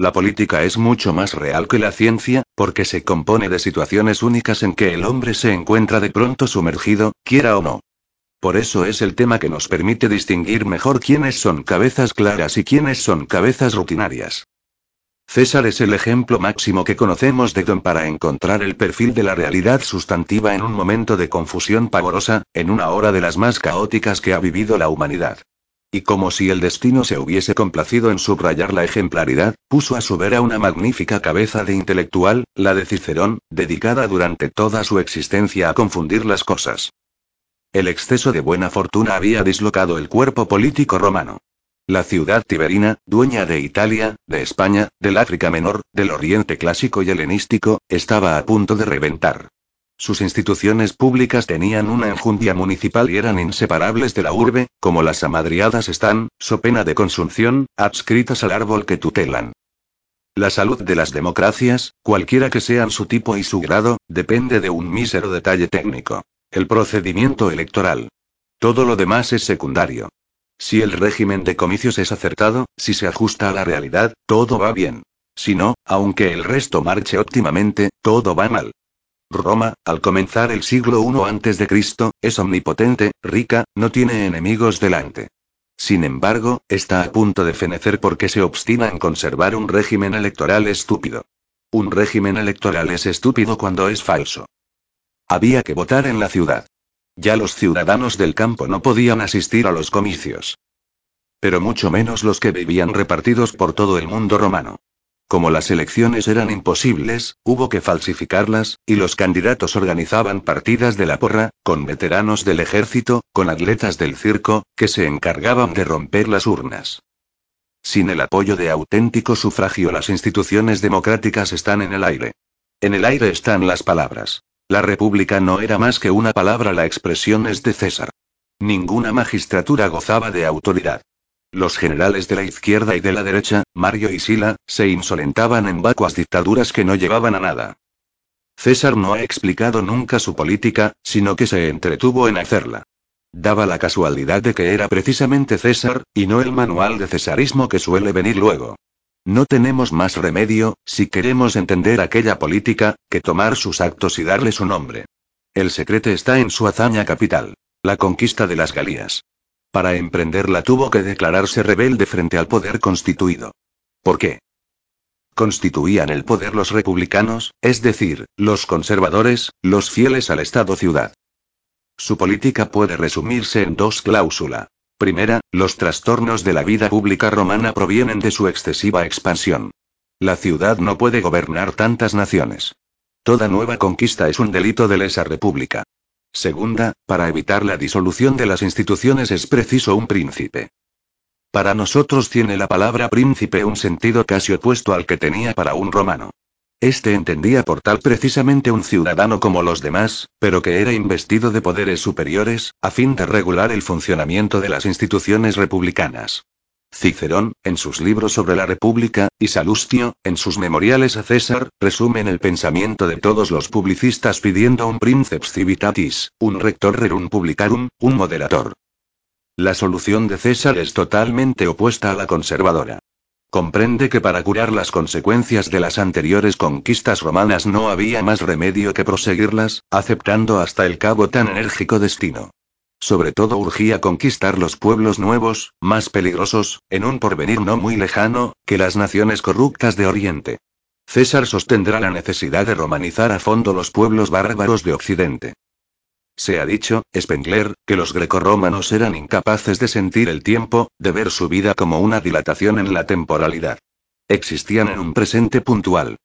La política es mucho más real que la ciencia, porque se compone de situaciones únicas en que el hombre se encuentra de pronto sumergido, quiera o no. Por eso es el tema que nos permite distinguir mejor quiénes son cabezas claras y quiénes son cabezas rutinarias. César es el ejemplo máximo que conocemos de Don para encontrar el perfil de la realidad sustantiva en un momento de confusión pavorosa, en una hora de las más caóticas que ha vivido la humanidad. Y como si el destino se hubiese complacido en subrayar la ejemplaridad, puso a su vera una magnífica cabeza de intelectual, la de Cicerón, dedicada durante toda su existencia a confundir las cosas. El exceso de buena fortuna había dislocado el cuerpo político romano. La ciudad tiberina, dueña de Italia, de España, del África Menor, del Oriente Clásico y helenístico, estaba a punto de reventar. Sus instituciones públicas tenían una enjundia municipal y eran inseparables de la urbe, como las amadriadas están, so pena de consunción, adscritas al árbol que tutelan. La salud de las democracias, cualquiera que sean su tipo y su grado, depende de un mísero detalle técnico. El procedimiento electoral. Todo lo demás es secundario. Si el régimen de comicios es acertado, si se ajusta a la realidad, todo va bien. Si no, aunque el resto marche óptimamente, todo va mal. Roma, al comenzar el siglo I a.C., es omnipotente, rica, no tiene enemigos delante. Sin embargo, está a punto de fenecer porque se obstina en conservar un régimen electoral estúpido. Un régimen electoral es estúpido cuando es falso. Había que votar en la ciudad. Ya los ciudadanos del campo no podían asistir a los comicios. Pero mucho menos los que vivían repartidos por todo el mundo romano. Como las elecciones eran imposibles, hubo que falsificarlas, y los candidatos organizaban partidas de la porra, con veteranos del ejército, con atletas del circo, que se encargaban de romper las urnas. Sin el apoyo de auténtico sufragio las instituciones democráticas están en el aire. En el aire están las palabras. La república no era más que una palabra, la expresión es de César. Ninguna magistratura gozaba de autoridad. Los generales de la izquierda y de la derecha, Mario y Sila, se insolentaban en vacuas dictaduras que no llevaban a nada. César no ha explicado nunca su política, sino que se entretuvo en hacerla. Daba la casualidad de que era precisamente César, y no el manual de cesarismo que suele venir luego. No tenemos más remedio, si queremos entender aquella política, que tomar sus actos y darle su nombre. El secreto está en su hazaña capital. La conquista de las Galías. Para emprenderla tuvo que declararse rebelde frente al poder constituido. ¿Por qué? Constituían el poder los republicanos, es decir, los conservadores, los fieles al Estado-ciudad. Su política puede resumirse en dos cláusulas. Primera, los trastornos de la vida pública romana provienen de su excesiva expansión. La ciudad no puede gobernar tantas naciones. Toda nueva conquista es un delito de lesa república. Segunda, para evitar la disolución de las instituciones es preciso un príncipe. Para nosotros tiene la palabra príncipe un sentido casi opuesto al que tenía para un romano. Este entendía por tal precisamente un ciudadano como los demás, pero que era investido de poderes superiores, a fin de regular el funcionamiento de las instituciones republicanas. Cicerón, en sus libros sobre la República, y Salustio, en sus memoriales a César, resumen el pensamiento de todos los publicistas pidiendo un princeps civitatis, un rector rerum publicarum, un moderator. La solución de César es totalmente opuesta a la conservadora. Comprende que para curar las consecuencias de las anteriores conquistas romanas no había más remedio que proseguirlas, aceptando hasta el cabo tan enérgico destino. Sobre todo urgía conquistar los pueblos nuevos, más peligrosos, en un porvenir no muy lejano, que las naciones corruptas de Oriente. César sostendrá la necesidad de romanizar a fondo los pueblos bárbaros de Occidente. Se ha dicho, Spengler, que los grecorromanos eran incapaces de sentir el tiempo, de ver su vida como una dilatación en la temporalidad. Existían en un presente puntual.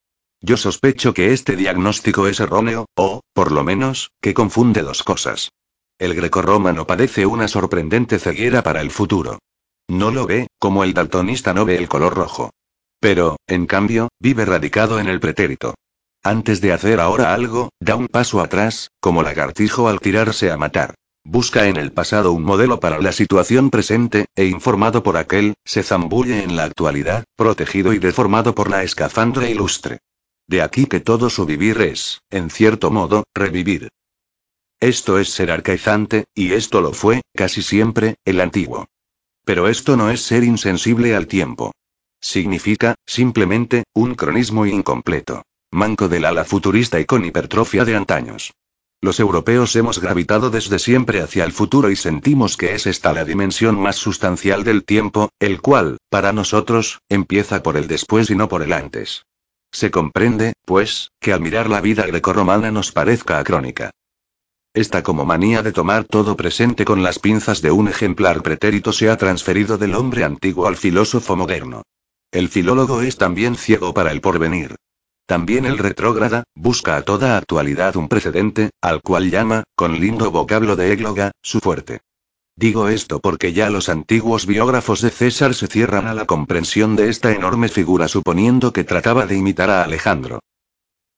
Yo sospecho que este diagnóstico es erróneo, o, por lo menos, que confunde dos cosas. El grecorromano padece una sorprendente ceguera para el futuro. No lo ve, como el daltonista no ve el color rojo. Pero, en cambio, vive radicado en el pretérito. Antes de hacer ahora algo, da un paso atrás, como lagartijo al tirarse a matar. Busca en el pasado un modelo para la situación presente, e informado por aquel, se zambulle en la actualidad, protegido y deformado por la escafandra ilustre. De aquí que todo su vivir es, en cierto modo, revivir. Esto es ser arcaizante, y esto lo fue, casi siempre, el antiguo. Pero esto no es ser insensible al tiempo. significa, simplemente, un cronismo incompleto. Manco del ala futurista y con hipertrofia de antaños. Los europeos hemos gravitado desde siempre hacia el futuro y sentimos que es esta la dimensión más sustancial del tiempo, el cual, para nosotros, empieza por el después y no por el antes. Se comprende, pues, que al mirar la vida grecorromana nos parezca acrónica. Esta como manía de tomar todo presente con las pinzas de un ejemplar pretérito se ha transferido del hombre antiguo al filósofo moderno. El filólogo es también ciego para el porvenir. También el retrógrada, busca a toda actualidad un precedente, al cual llama, con lindo vocablo de égloga, su fuerte. Digo esto porque ya los antiguos biógrafos de César se cierran a la comprensión de esta enorme figura suponiendo que trataba de imitar a Alejandro.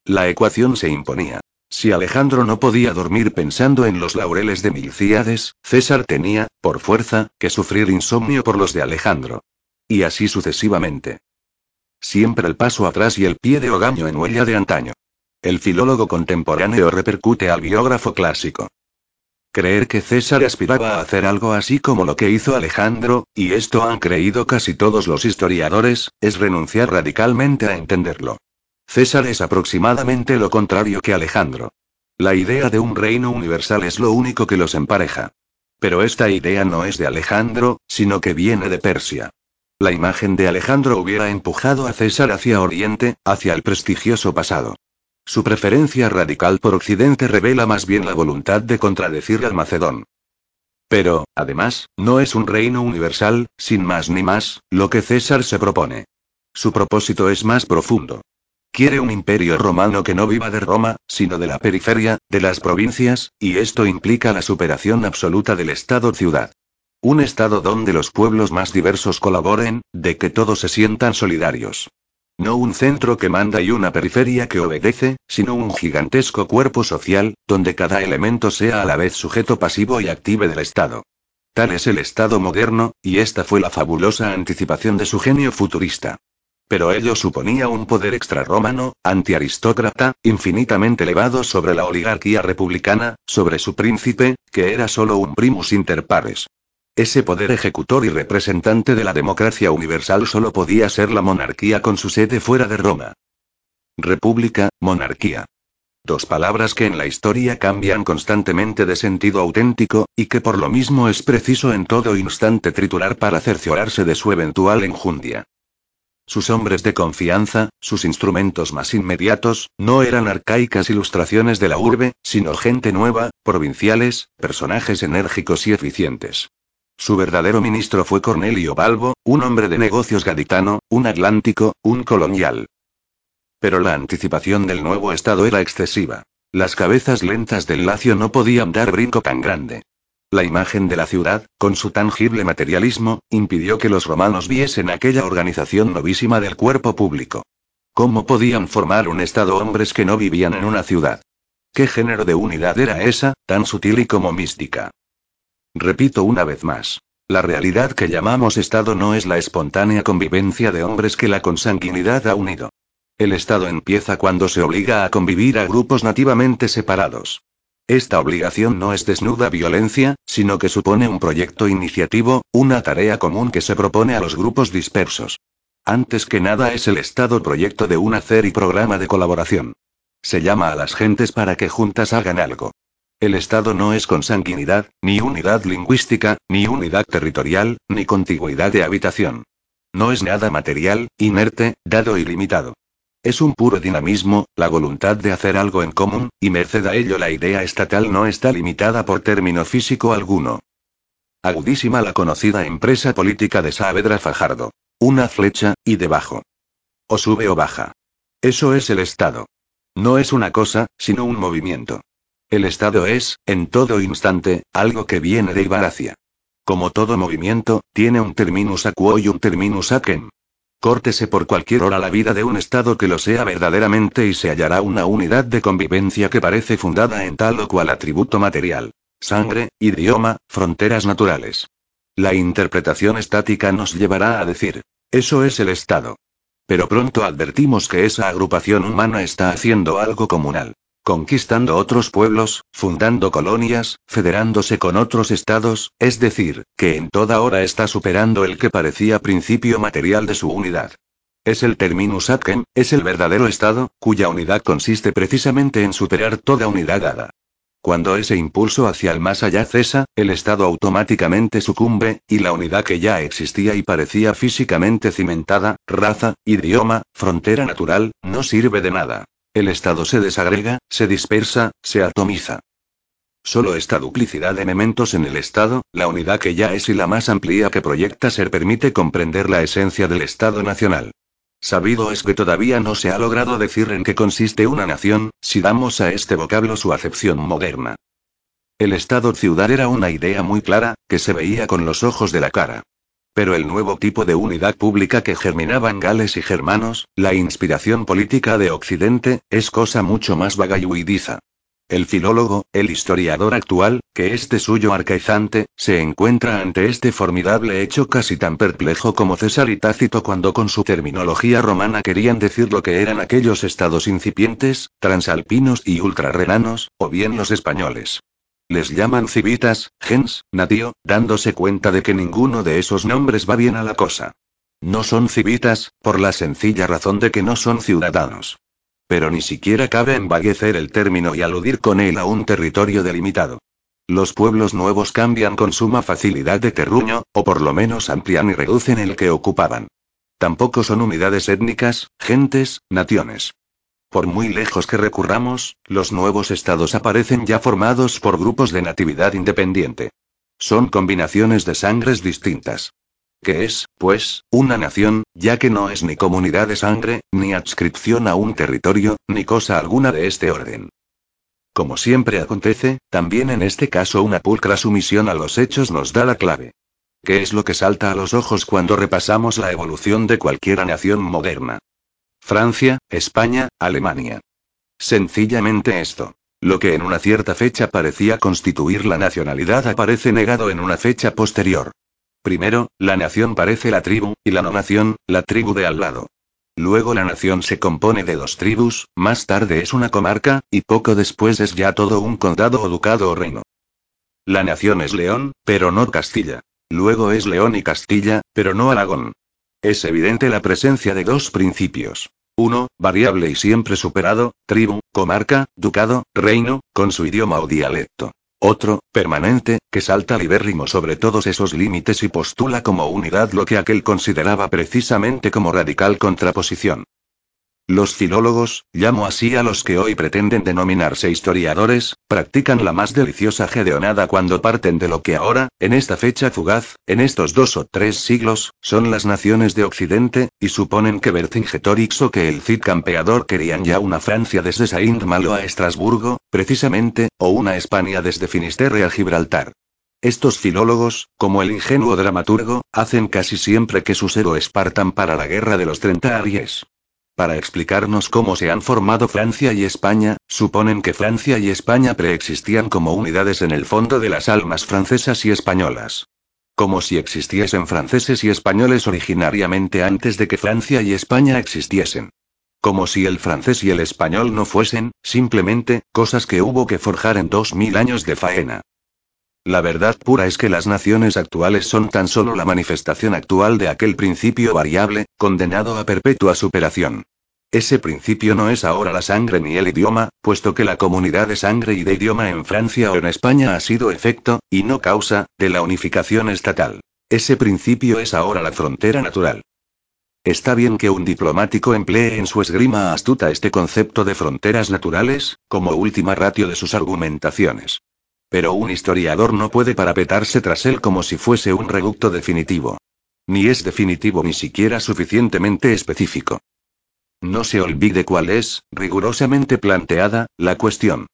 La ecuación se imponía. Si Alejandro no podía dormir pensando en los laureles de Milcíades, César tenía, por fuerza, que sufrir insomnio por los de Alejandro. Y así sucesivamente. Siempre el paso atrás y el pie de hogaño en huella de antaño. El filólogo contemporáneo repercute al biógrafo clásico. Creer que César aspiraba a hacer algo así como lo que hizo Alejandro, y esto han creído casi todos los historiadores, es renunciar radicalmente a entenderlo. César es aproximadamente lo contrario que Alejandro. La idea de un reino universal es lo único que los empareja. Pero esta idea no es de Alejandro, sino que viene de Persia. La imagen de Alejandro hubiera empujado a César hacia Oriente, hacia el prestigioso pasado. Su preferencia radical por Occidente revela más bien la voluntad de contradecir al Macedón. Pero, además, no es un reino universal, sin más ni más, lo que César se propone. Su propósito es más profundo. Quiere un imperio romano que no viva de Roma, sino de la periferia, de las provincias, y esto implica la superación absoluta del Estado-ciudad. Un Estado donde los pueblos más diversos colaboren, de que todos se sientan solidarios. No un centro que manda y una periferia que obedece, sino un gigantesco cuerpo social, donde cada elemento sea a la vez sujeto pasivo y active del Estado. Tal es el Estado moderno, y esta fue la fabulosa anticipación de su genio futurista. Pero ello suponía un poder extrarromano, antiaristócrata, infinitamente elevado sobre la oligarquía republicana, sobre su príncipe, que era solo un primus inter pares. Ese poder ejecutor y representante de la democracia universal solo podía ser la monarquía con su sede fuera de Roma. República, monarquía. Dos palabras que en la historia cambian constantemente de sentido auténtico, y que por lo mismo es preciso en todo instante triturar para cerciorarse de su eventual enjundia. Sus hombres de confianza, sus instrumentos más inmediatos, no eran arcaicas ilustraciones de la urbe, sino gente nueva, provinciales, personajes enérgicos y eficientes. Su verdadero ministro fue Cornelio Balbo, un hombre de negocios gaditano, un atlántico, un colonial. Pero la anticipación del nuevo Estado era excesiva. Las cabezas lentas del Lacio no podían dar brinco tan grande. La imagen de la ciudad, con su tangible materialismo, impidió que los romanos viesen aquella organización novísima del cuerpo público. ¿Cómo podían formar un Estado hombres que no vivían en una ciudad? ¿Qué género de unidad era esa, tan sutil y como mística? Repito una vez más. La realidad que llamamos Estado no es la espontánea convivencia de hombres que la consanguinidad ha unido. El Estado empieza cuando se obliga a convivir a grupos nativamente separados. Esta obligación no es desnuda violencia, sino que supone un proyecto iniciativo, una tarea común que se propone a los grupos dispersos. Antes que nada es el Estado proyecto de un hacer y programa de colaboración. Se llama a las gentes para que juntas hagan algo. El Estado no es consanguinidad, ni unidad lingüística, ni unidad territorial, ni contigüidad de habitación. No es nada material, inerte, dado y limitado. Es un puro dinamismo, la voluntad de hacer algo en común, y merced a ello la idea estatal no está limitada por término físico alguno. Agudísima la conocida empresa política de Saavedra Fajardo. Una flecha, y debajo. O sube o baja. Eso es el Estado. No es una cosa, sino un movimiento. El estado es, en todo instante, algo que viene de Ibaracia. Como todo movimiento, tiene un terminus aquo y un terminus aquem. Córtese por cualquier hora la vida de un estado que lo sea verdaderamente y se hallará una unidad de convivencia que parece fundada en tal o cual atributo material. Sangre, idioma, fronteras naturales. La interpretación estática nos llevará a decir, eso es el estado. Pero pronto advertimos que esa agrupación humana está haciendo algo comunal. Conquistando otros pueblos, fundando colonias, federándose con otros estados, es decir, que en toda hora está superando el que parecía principio material de su unidad. Es el terminus ad quem, es el verdadero estado, cuya unidad consiste precisamente en superar toda unidad dada. Cuando ese impulso hacia el más allá cesa, el Estado automáticamente sucumbe, y la unidad que ya existía y parecía físicamente cimentada, raza, idioma, frontera natural, no sirve de nada. El Estado se desagrega, se dispersa, se atomiza. Solo esta duplicidad de elementos en el Estado, la unidad que ya es y la más amplia que proyecta ser permite comprender la esencia del Estado nacional. Sabido es que todavía no se ha logrado decir en qué consiste una nación, si damos a este vocablo su acepción moderna. El Estado-ciudad era una idea muy clara, que se veía con los ojos de la cara. Pero el nuevo tipo de unidad pública que germinaba en Gales y germanos, la inspiración política de Occidente, es cosa mucho más vaga y huidiza. El filólogo, el historiador actual, que este suyo arcaizante, se encuentra ante este formidable hecho casi tan perplejo como César y Tácito cuando con su terminología romana querían decir lo que eran aquellos estados incipientes, transalpinos y ultrarrenanos, o bien los españoles. Les llaman civitas, gens, natio, dándose cuenta de que ninguno de esos nombres va bien a la cosa. No son civitas, por la sencilla razón de que no son ciudadanos. Pero ni siquiera cabe embaguecer el término y aludir con él a un territorio delimitado. Los pueblos nuevos cambian con suma facilidad de terruño, o por lo menos amplían y reducen el que ocupaban. Tampoco son unidades étnicas, gentes, naciones. Por muy lejos que recurramos, los nuevos estados aparecen ya formados por grupos de natividad independiente. Son combinaciones de sangres distintas que es, pues, una nación, ya que no es ni comunidad de sangre, ni adscripción a un territorio, ni cosa alguna de este orden. Como siempre acontece, también en este caso una pulcra sumisión a los hechos nos da la clave. ¿Qué es lo que salta a los ojos cuando repasamos la evolución de cualquier nación moderna? Francia, España, Alemania. Sencillamente esto. Lo que en una cierta fecha parecía constituir la nacionalidad aparece negado en una fecha posterior. Primero, la nación parece la tribu, y la no nación, la tribu de al lado. Luego la nación se compone de dos tribus, más tarde es una comarca, y poco después es ya todo un condado o ducado o reino. La nación es León, pero no Castilla. Luego es León y Castilla, pero no Aragón. Es evidente la presencia de dos principios. Uno, variable y siempre superado, tribu, comarca, ducado, reino, con su idioma o dialecto. Otro, permanente, que salta libérrimo sobre todos esos límites y postula como unidad lo que aquel consideraba precisamente como radical contraposición. Los filólogos, llamo así a los que hoy pretenden denominarse historiadores, practican la más deliciosa gedeonada cuando parten de lo que ahora, en esta fecha fugaz, en estos dos o tres siglos, son las naciones de Occidente, y suponen que Vercingetorix o que el Cid campeador querían ya una Francia desde Saint-Malo a Estrasburgo, precisamente, o una España desde Finisterre a Gibraltar. Estos filólogos, como el ingenuo dramaturgo, hacen casi siempre que sus héroes partan para la guerra de los Treinta Aries. Para explicarnos cómo se han formado Francia y España, suponen que Francia y España preexistían como unidades en el fondo de las almas francesas y españolas. Como si existiesen franceses y españoles originariamente antes de que Francia y España existiesen. Como si el francés y el español no fuesen, simplemente, cosas que hubo que forjar en dos mil años de faena. La verdad pura es que las naciones actuales son tan solo la manifestación actual de aquel principio variable, condenado a perpetua superación. Ese principio no es ahora la sangre ni el idioma, puesto que la comunidad de sangre y de idioma en Francia o en España ha sido efecto, y no causa, de la unificación estatal. Ese principio es ahora la frontera natural. Está bien que un diplomático emplee en su esgrima astuta este concepto de fronteras naturales, como última ratio de sus argumentaciones. Pero un historiador no puede parapetarse tras él como si fuese un reducto definitivo. Ni es definitivo ni siquiera suficientemente específico. No se olvide cuál es, rigurosamente planteada, la cuestión.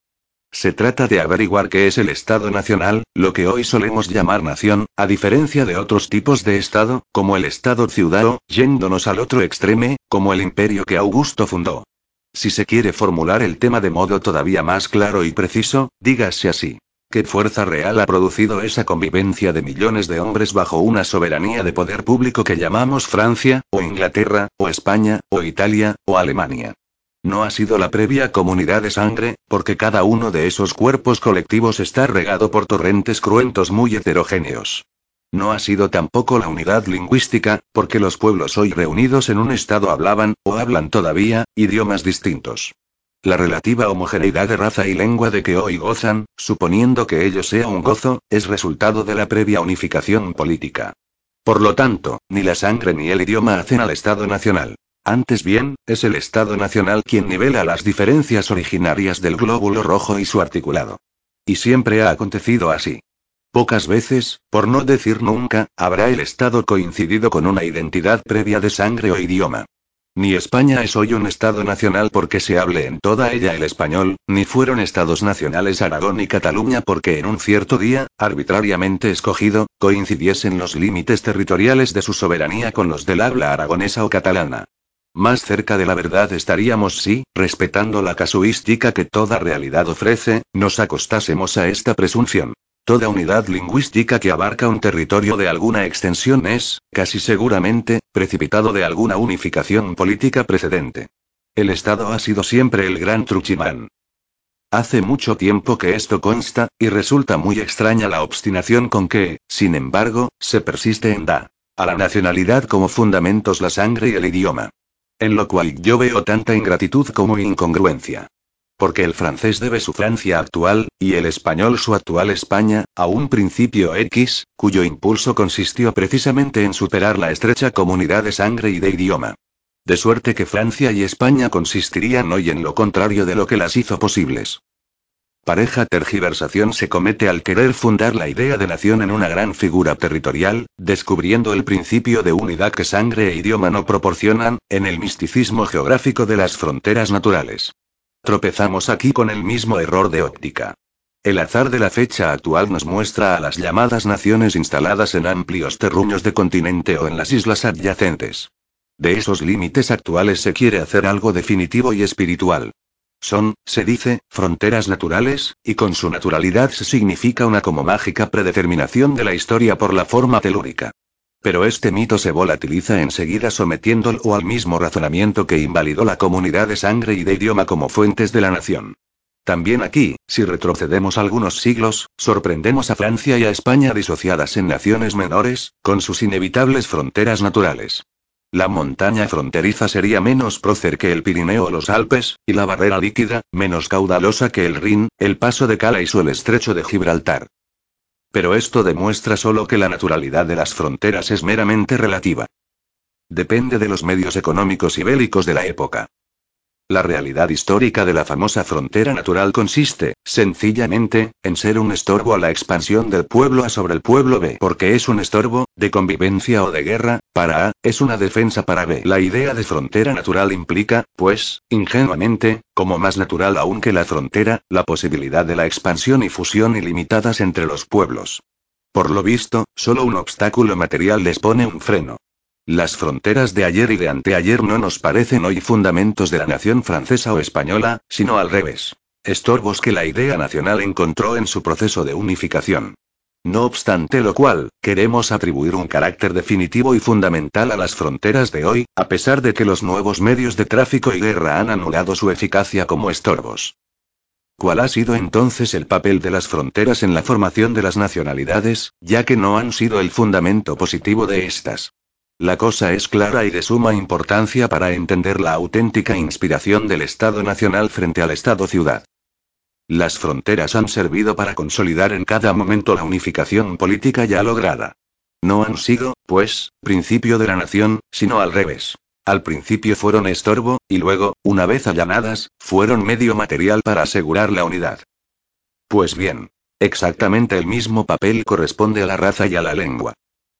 Se trata de averiguar qué es el Estado Nacional, lo que hoy solemos llamar nación, a diferencia de otros tipos de Estado, como el Estado ciudadano, yéndonos al otro extreme, como el imperio que Augusto fundó. Si se quiere formular el tema de modo todavía más claro y preciso, dígase así. ¿Qué fuerza real ha producido esa convivencia de millones de hombres bajo una soberanía de poder público que llamamos Francia, o Inglaterra, o España, o Italia, o Alemania? No ha sido la previa comunidad de sangre, porque cada uno de esos cuerpos colectivos está regado por torrentes cruentos muy heterogéneos. No ha sido tampoco la unidad lingüística, porque los pueblos hoy reunidos en un estado hablaban, o hablan todavía, idiomas distintos. La relativa homogeneidad de raza y lengua de que hoy gozan, suponiendo que ello sea un gozo, es resultado de la previa unificación política. Por lo tanto, ni la sangre ni el idioma hacen al Estado nacional. Antes bien, es el Estado nacional quien nivela las diferencias originarias del glóbulo rojo y su articulado. Y siempre ha acontecido así. Pocas veces, por no decir nunca, habrá el Estado coincidido con una identidad previa de sangre o idioma. Ni España es hoy un Estado nacional porque se hable en toda ella el español, ni fueron Estados nacionales Aragón y Cataluña porque en un cierto día, arbitrariamente escogido, coincidiesen los límites territoriales de su soberanía con los del habla aragonesa o catalana. Más cerca de la verdad estaríamos si, respetando la casuística que toda realidad ofrece, nos acostásemos a esta presunción. Toda unidad lingüística que abarca un territorio de alguna extensión es, casi seguramente, precipitado de alguna unificación política precedente. El Estado ha sido siempre el gran truchimán. Hace mucho tiempo que esto consta, y resulta muy extraña la obstinación con que, sin embargo, se persiste en da a la nacionalidad como fundamentos la sangre y el idioma. En lo cual yo veo tanta ingratitud como incongruencia. Porque el francés debe su Francia actual, y el español su actual España, a un principio X, cuyo impulso consistió precisamente en superar la estrecha comunidad de sangre y de idioma. De suerte que Francia y España consistirían hoy en lo contrario de lo que las hizo posibles. Pareja tergiversación se comete al querer fundar la idea de nación en una gran figura territorial, descubriendo el principio de unidad que sangre e idioma no proporcionan, en el misticismo geográfico de las fronteras naturales. Tropezamos aquí con el mismo error de óptica. El azar de la fecha actual nos muestra a las llamadas naciones instaladas en amplios terruños de continente o en las islas adyacentes. De esos límites actuales se quiere hacer algo definitivo y espiritual. Son, se dice, fronteras naturales, y con su naturalidad se significa una como mágica predeterminación de la historia por la forma telúrica. Pero este mito se volatiliza enseguida sometiéndolo al mismo razonamiento que invalidó la comunidad de sangre y de idioma como fuentes de la nación. También aquí, si retrocedemos algunos siglos, sorprendemos a Francia y a España disociadas en naciones menores, con sus inevitables fronteras naturales. La montaña fronteriza sería menos prócer que el Pirineo o los Alpes, y la barrera líquida, menos caudalosa que el Rin, el paso de Calais o el estrecho de Gibraltar. Pero esto demuestra solo que la naturalidad de las fronteras es meramente relativa. Depende de los medios económicos y bélicos de la época. La realidad histórica de la famosa frontera natural consiste, sencillamente, en ser un estorbo a la expansión del pueblo A sobre el pueblo B. Porque es un estorbo, de convivencia o de guerra, para A, es una defensa para B. La idea de frontera natural implica, pues, ingenuamente, como más natural aún que la frontera, la posibilidad de la expansión y fusión ilimitadas entre los pueblos. Por lo visto, solo un obstáculo material les pone un freno. Las fronteras de ayer y de anteayer no nos parecen hoy fundamentos de la nación francesa o española, sino al revés. Estorbos que la idea nacional encontró en su proceso de unificación. No obstante lo cual, queremos atribuir un carácter definitivo y fundamental a las fronteras de hoy, a pesar de que los nuevos medios de tráfico y guerra han anulado su eficacia como estorbos. ¿Cuál ha sido entonces el papel de las fronteras en la formación de las nacionalidades, ya que no han sido el fundamento positivo de estas? La cosa es clara y de suma importancia para entender la auténtica inspiración del Estado Nacional frente al Estado-Ciudad. Las fronteras han servido para consolidar en cada momento la unificación política ya lograda. No han sido, pues, principio de la nación, sino al revés. Al principio fueron estorbo, y luego, una vez allanadas, fueron medio material para asegurar la unidad. Pues bien, exactamente el mismo papel corresponde a la raza y a la lengua.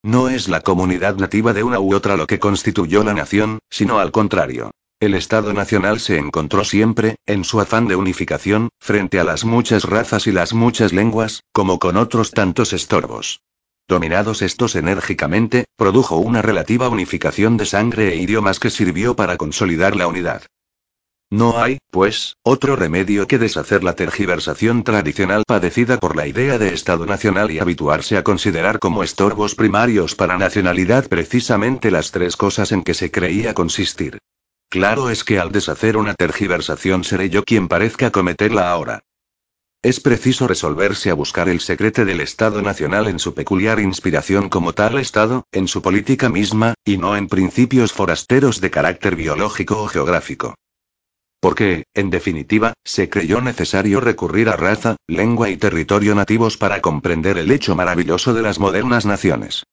No es la comunidad nativa de una u otra lo que constituyó la nación, sino al contrario. El Estado Nacional se encontró siempre, en su afán de unificación, frente a las muchas razas y las muchas lenguas, como con otros tantos estorbos. Dominados estos enérgicamente, produjo una relativa unificación de sangre e idiomas que sirvió para consolidar la unidad. No hay, pues, otro remedio que deshacer la tergiversación tradicional padecida por la idea de Estado nacional y habituarse a considerar como estorbos primarios para nacionalidad precisamente las tres cosas en que se creía consistir. Claro es que al deshacer una tergiversación seré yo quien parezca cometerla ahora. Es preciso resolverse a buscar el secreto del Estado Nacional en su peculiar inspiración como tal Estado, en su política misma, y no en principios forasteros de carácter biológico o geográfico. Porque, en definitiva, se creyó necesario recurrir a raza, lengua y territorio nativos para comprender el hecho maravilloso de las modernas naciones.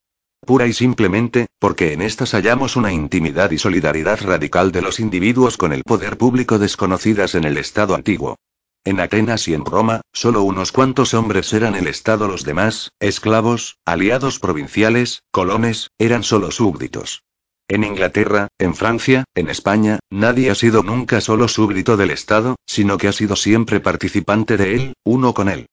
Pura y simplemente, porque en estas hallamos una intimidad y solidaridad radical de los individuos con el poder público desconocidas en el Estado antiguo. En Atenas y en Roma, solo unos cuantos hombres eran el Estado, los demás, esclavos, aliados provinciales, colones, eran solo súbditos. En Inglaterra, en Francia, en España, nadie ha sido nunca solo súbdito del Estado, sino que ha sido siempre participante de él, uno con él.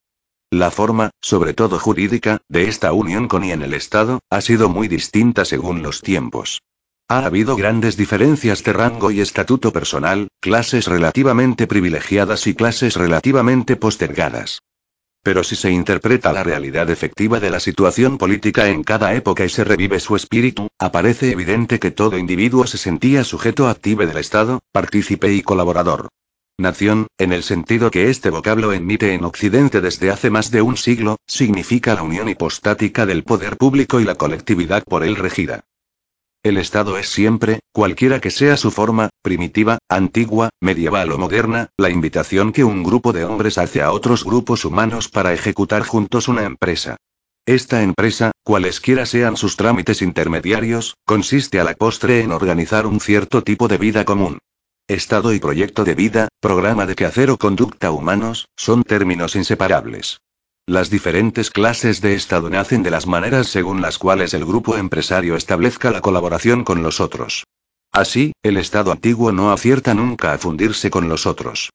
La forma, sobre todo jurídica, de esta unión con y en el Estado, ha sido muy distinta según los tiempos. Ha habido grandes diferencias de rango y estatuto personal, clases relativamente privilegiadas y clases relativamente postergadas. Pero si se interpreta la realidad efectiva de la situación política en cada época y se revive su espíritu, aparece evidente que todo individuo se sentía sujeto activo del Estado, partícipe y colaborador. Nación, en el sentido que este vocablo emite en Occidente desde hace más de un siglo, significa la unión hipostática del poder público y la colectividad por él regida. El Estado es siempre, cualquiera que sea su forma, primitiva, antigua, medieval o moderna, la invitación que un grupo de hombres hace a otros grupos humanos para ejecutar juntos una empresa. Esta empresa, cualesquiera sean sus trámites intermediarios, consiste a la postre en organizar un cierto tipo de vida común. Estado y proyecto de vida, programa de quehacer o conducta humanos, son términos inseparables. Las diferentes clases de Estado nacen de las maneras según las cuales el grupo empresario establezca la colaboración con los otros. Así, el Estado antiguo no acierta nunca a fundirse con los otros.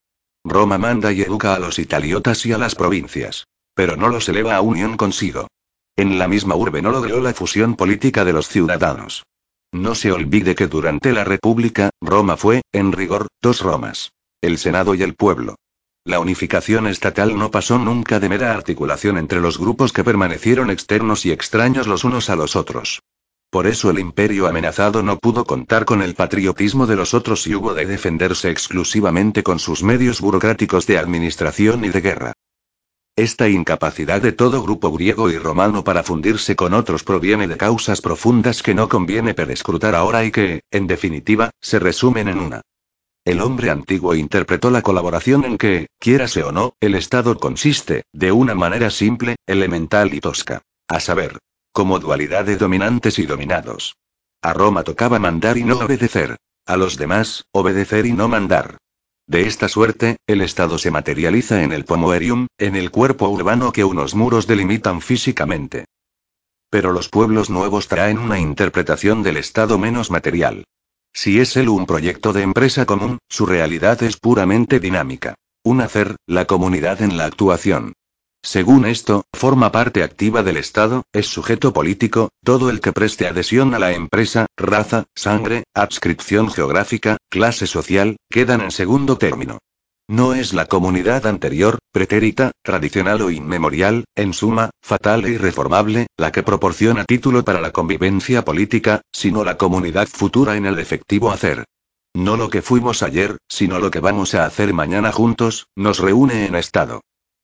Roma manda y educa a los italiotas y a las provincias. Pero no los eleva a unión consigo. En la misma urbe no logró la fusión política de los ciudadanos. No se olvide que durante la República, Roma fue, en rigor, dos Romas. El Senado y el pueblo. La unificación estatal no pasó nunca de mera articulación entre los grupos que permanecieron externos y extraños los unos a los otros. Por eso el imperio amenazado no pudo contar con el patriotismo de los otros y hubo de defenderse exclusivamente con sus medios burocráticos de administración y de guerra. Esta incapacidad de todo grupo griego y romano para fundirse con otros proviene de causas profundas que no conviene perescrutar ahora y que, en definitiva, se resumen en una. El hombre antiguo interpretó la colaboración en que, quiérase o no, el Estado consiste, de una manera simple, elemental y tosca. A saber, como dualidad de dominantes y dominados. A Roma tocaba mandar y no obedecer. A los demás, obedecer y no mandar. De esta suerte, el Estado se materializa en el pomoerium, en el cuerpo urbano que unos muros delimitan físicamente. Pero los pueblos nuevos traen una interpretación del Estado menos material. Si es él un proyecto de empresa común, su realidad es puramente dinámica. Un hacer, la comunidad en la actuación. Según esto, forma parte activa del Estado, es sujeto político, todo el que preste adhesión a la empresa, raza, sangre, adscripción geográfica, clase social, quedan en segundo término. No es la comunidad anterior, pretérita, tradicional o inmemorial, en suma, fatal e irreformable, la que proporciona título para la convivencia política, sino la comunidad futura en el efectivo hacer. No lo que fuimos ayer, sino lo que vamos a hacer mañana juntos, nos reúne en Estado.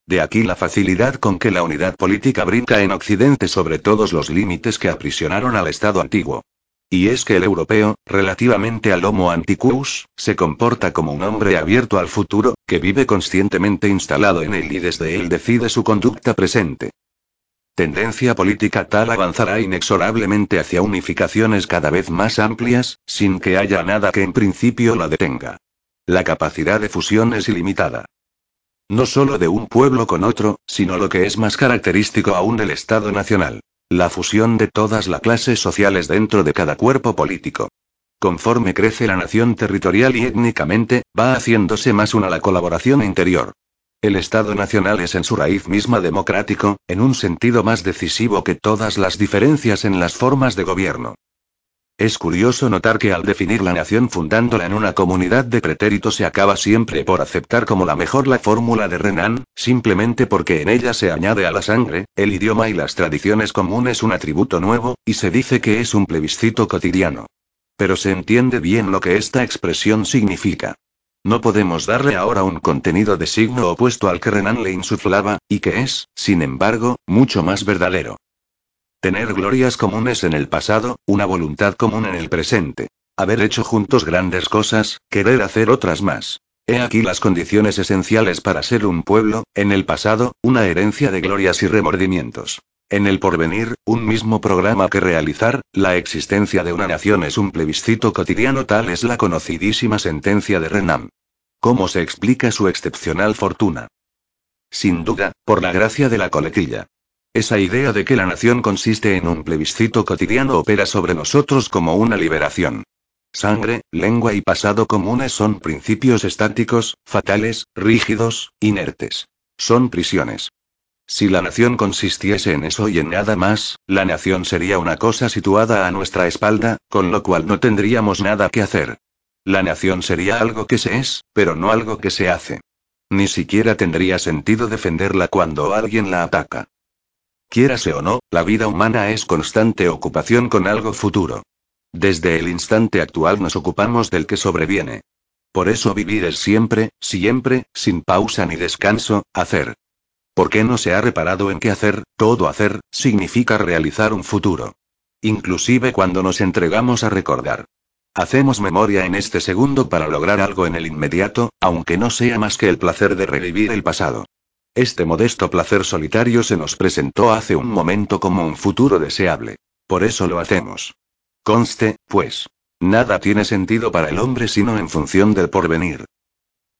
De aquí la facilidad con que la unidad política brinca en Occidente sobre todos los límites que aprisionaron al Estado antiguo. Y es que el europeo, relativamente al Homo antiquus, se comporta como un hombre abierto al futuro, que vive conscientemente instalado en él y desde él decide su conducta presente. Tendencia política tal avanzará inexorablemente hacia unificaciones cada vez más amplias, sin que haya nada que en principio la detenga. La capacidad de fusión es ilimitada. No solo de un pueblo con otro, sino lo que es más característico aún del Estado nacional. La fusión de todas las clases sociales dentro de cada cuerpo político. Conforme crece la nación territorial y étnicamente, va haciéndose más una la colaboración interior. El Estado nacional es en su raíz misma democrático, en un sentido más decisivo que todas las diferencias en las formas de gobierno. Es curioso notar que al definir la nación fundándola en una comunidad de pretéritos se acaba siempre por aceptar como la mejor la fórmula de Renan, simplemente porque en ella se añade a la sangre, el idioma y las tradiciones comunes un atributo nuevo, y se dice que es un plebiscito cotidiano. Pero se entiende bien lo que esta expresión significa. No podemos darle ahora un contenido de signo opuesto al que Renan le insuflaba, y que es, sin embargo, mucho más verdadero. Tener glorias comunes en el pasado, una voluntad común en el presente. Haber hecho juntos grandes cosas, querer hacer otras más. He aquí las condiciones esenciales para ser un pueblo, en el pasado, una herencia de glorias y remordimientos. En el porvenir, un mismo programa que realizar, la existencia de una nación es un plebiscito cotidiano tal es la conocidísima sentencia de Renan. ¿Cómo se explica su excepcional fortuna? Sin duda, por la gracia de la coletilla. Esa idea de que la nación consiste en un plebiscito cotidiano opera sobre nosotros como una liberación. Sangre, lengua y pasado comunes son principios estáticos, fatales, rígidos, inertes. Son prisiones. Si la nación consistiese en eso y en nada más, la nación sería una cosa situada a nuestra espalda, con lo cual no tendríamos nada que hacer. La nación sería algo que se es, pero no algo que se hace. Ni siquiera tendría sentido defenderla cuando alguien la ataca. Quierase o no, la vida humana es constante ocupación con algo futuro. Desde el instante actual nos ocupamos del que sobreviene. Por eso vivir es siempre, siempre, sin pausa ni descanso, hacer. ¿Por qué no se ha reparado en que hacer, todo hacer, significa realizar un futuro? Inclusive cuando nos entregamos a recordar. Hacemos memoria en este segundo para lograr algo en el inmediato, aunque no sea más que el placer de revivir el pasado. Este modesto placer solitario se nos presentó hace un momento como un futuro deseable. Por eso lo hacemos. Conste, pues. Nada tiene sentido para el hombre sino en función del porvenir.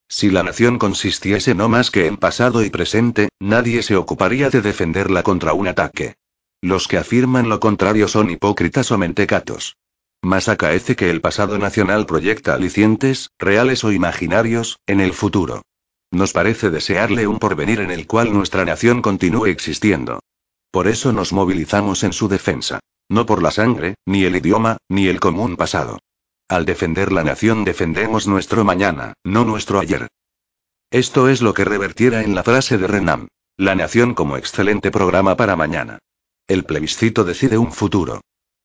Si la nación consistiese no más que en pasado y presente, nadie se ocuparía de defenderla contra un ataque. Los que afirman lo contrario son hipócritas o mentecatos. Mas acaece que el pasado nacional proyecta alicientes, reales o imaginarios, en el futuro. Nos parece desearle un porvenir en el cual nuestra nación continúe existiendo. Por eso nos movilizamos en su defensa. No por la sangre, ni el idioma, ni el común pasado. Al defender la nación defendemos nuestro mañana, no nuestro ayer. Esto es lo que revertiera en la frase de Renan. La nación como excelente programa para mañana. El plebiscito decide un futuro.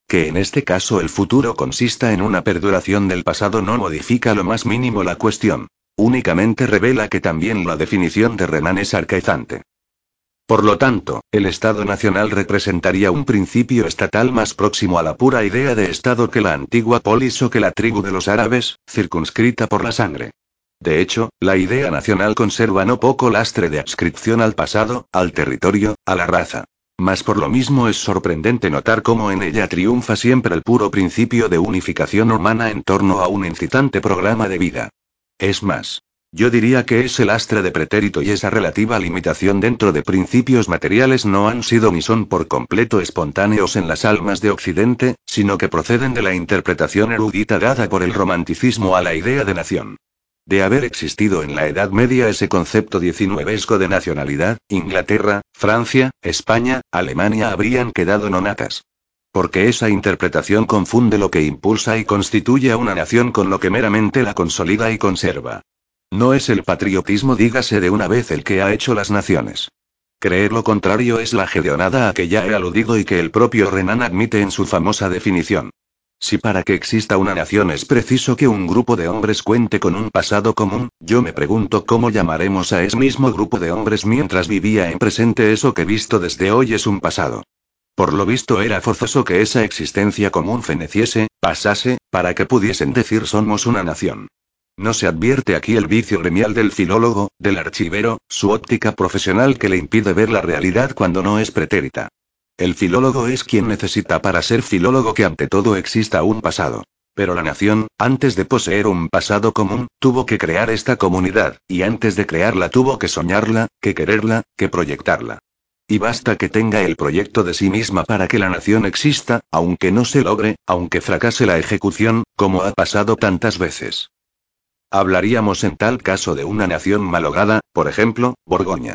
Que en este caso el futuro consista en una perduración del pasado no modifica lo más mínimo la cuestión. Únicamente revela que también la definición de Renan es arcaizante. Por lo tanto, el Estado Nacional representaría un principio estatal más próximo a la pura idea de Estado que la antigua polis o que la tribu de los árabes, circunscrita por la sangre. De hecho, la idea nacional conserva no poco lastre de adscripción al pasado, al territorio, a la raza. Mas por lo mismo es sorprendente notar cómo en ella triunfa siempre el puro principio de unificación humana en torno a un incitante programa de vida. Es más, yo diría que ese lastre de pretérito y esa relativa limitación dentro de principios materiales no han sido ni son por completo espontáneos en las almas de Occidente, sino que proceden de la interpretación erudita dada por el romanticismo a la idea de nación. De haber existido en la Edad Media ese concepto diecinuevesco de nacionalidad, Inglaterra, Francia, España, Alemania habrían quedado nonatas. Porque esa interpretación confunde lo que impulsa y constituye a una nación con lo que meramente la consolida y conserva. No es el patriotismo, dígase de una vez, el que ha hecho las naciones. Creer lo contrario es la gedeonada a que ya he aludido y que el propio Renan admite en su famosa definición. Si para que exista una nación es preciso que un grupo de hombres cuente con un pasado común, yo me pregunto cómo llamaremos a ese mismo grupo de hombres mientras vivía en presente eso que visto desde hoy es un pasado. Por lo visto era forzoso que esa existencia común feneciese, pasase, para que pudiesen decir somos una nación. No se advierte aquí el vicio gremial del filólogo, del archivero, su óptica profesional que le impide ver la realidad cuando no es pretérita. El filólogo es quien necesita para ser filólogo que ante todo exista un pasado. Pero la nación, antes de poseer un pasado común, tuvo que crear esta comunidad, y antes de crearla tuvo que soñarla, que quererla, que proyectarla. Y basta que tenga el proyecto de sí misma para que la nación exista, aunque no se logre, aunque fracase la ejecución, como ha pasado tantas veces. Hablaríamos en tal caso de una nación malograda, por ejemplo, Borgoña.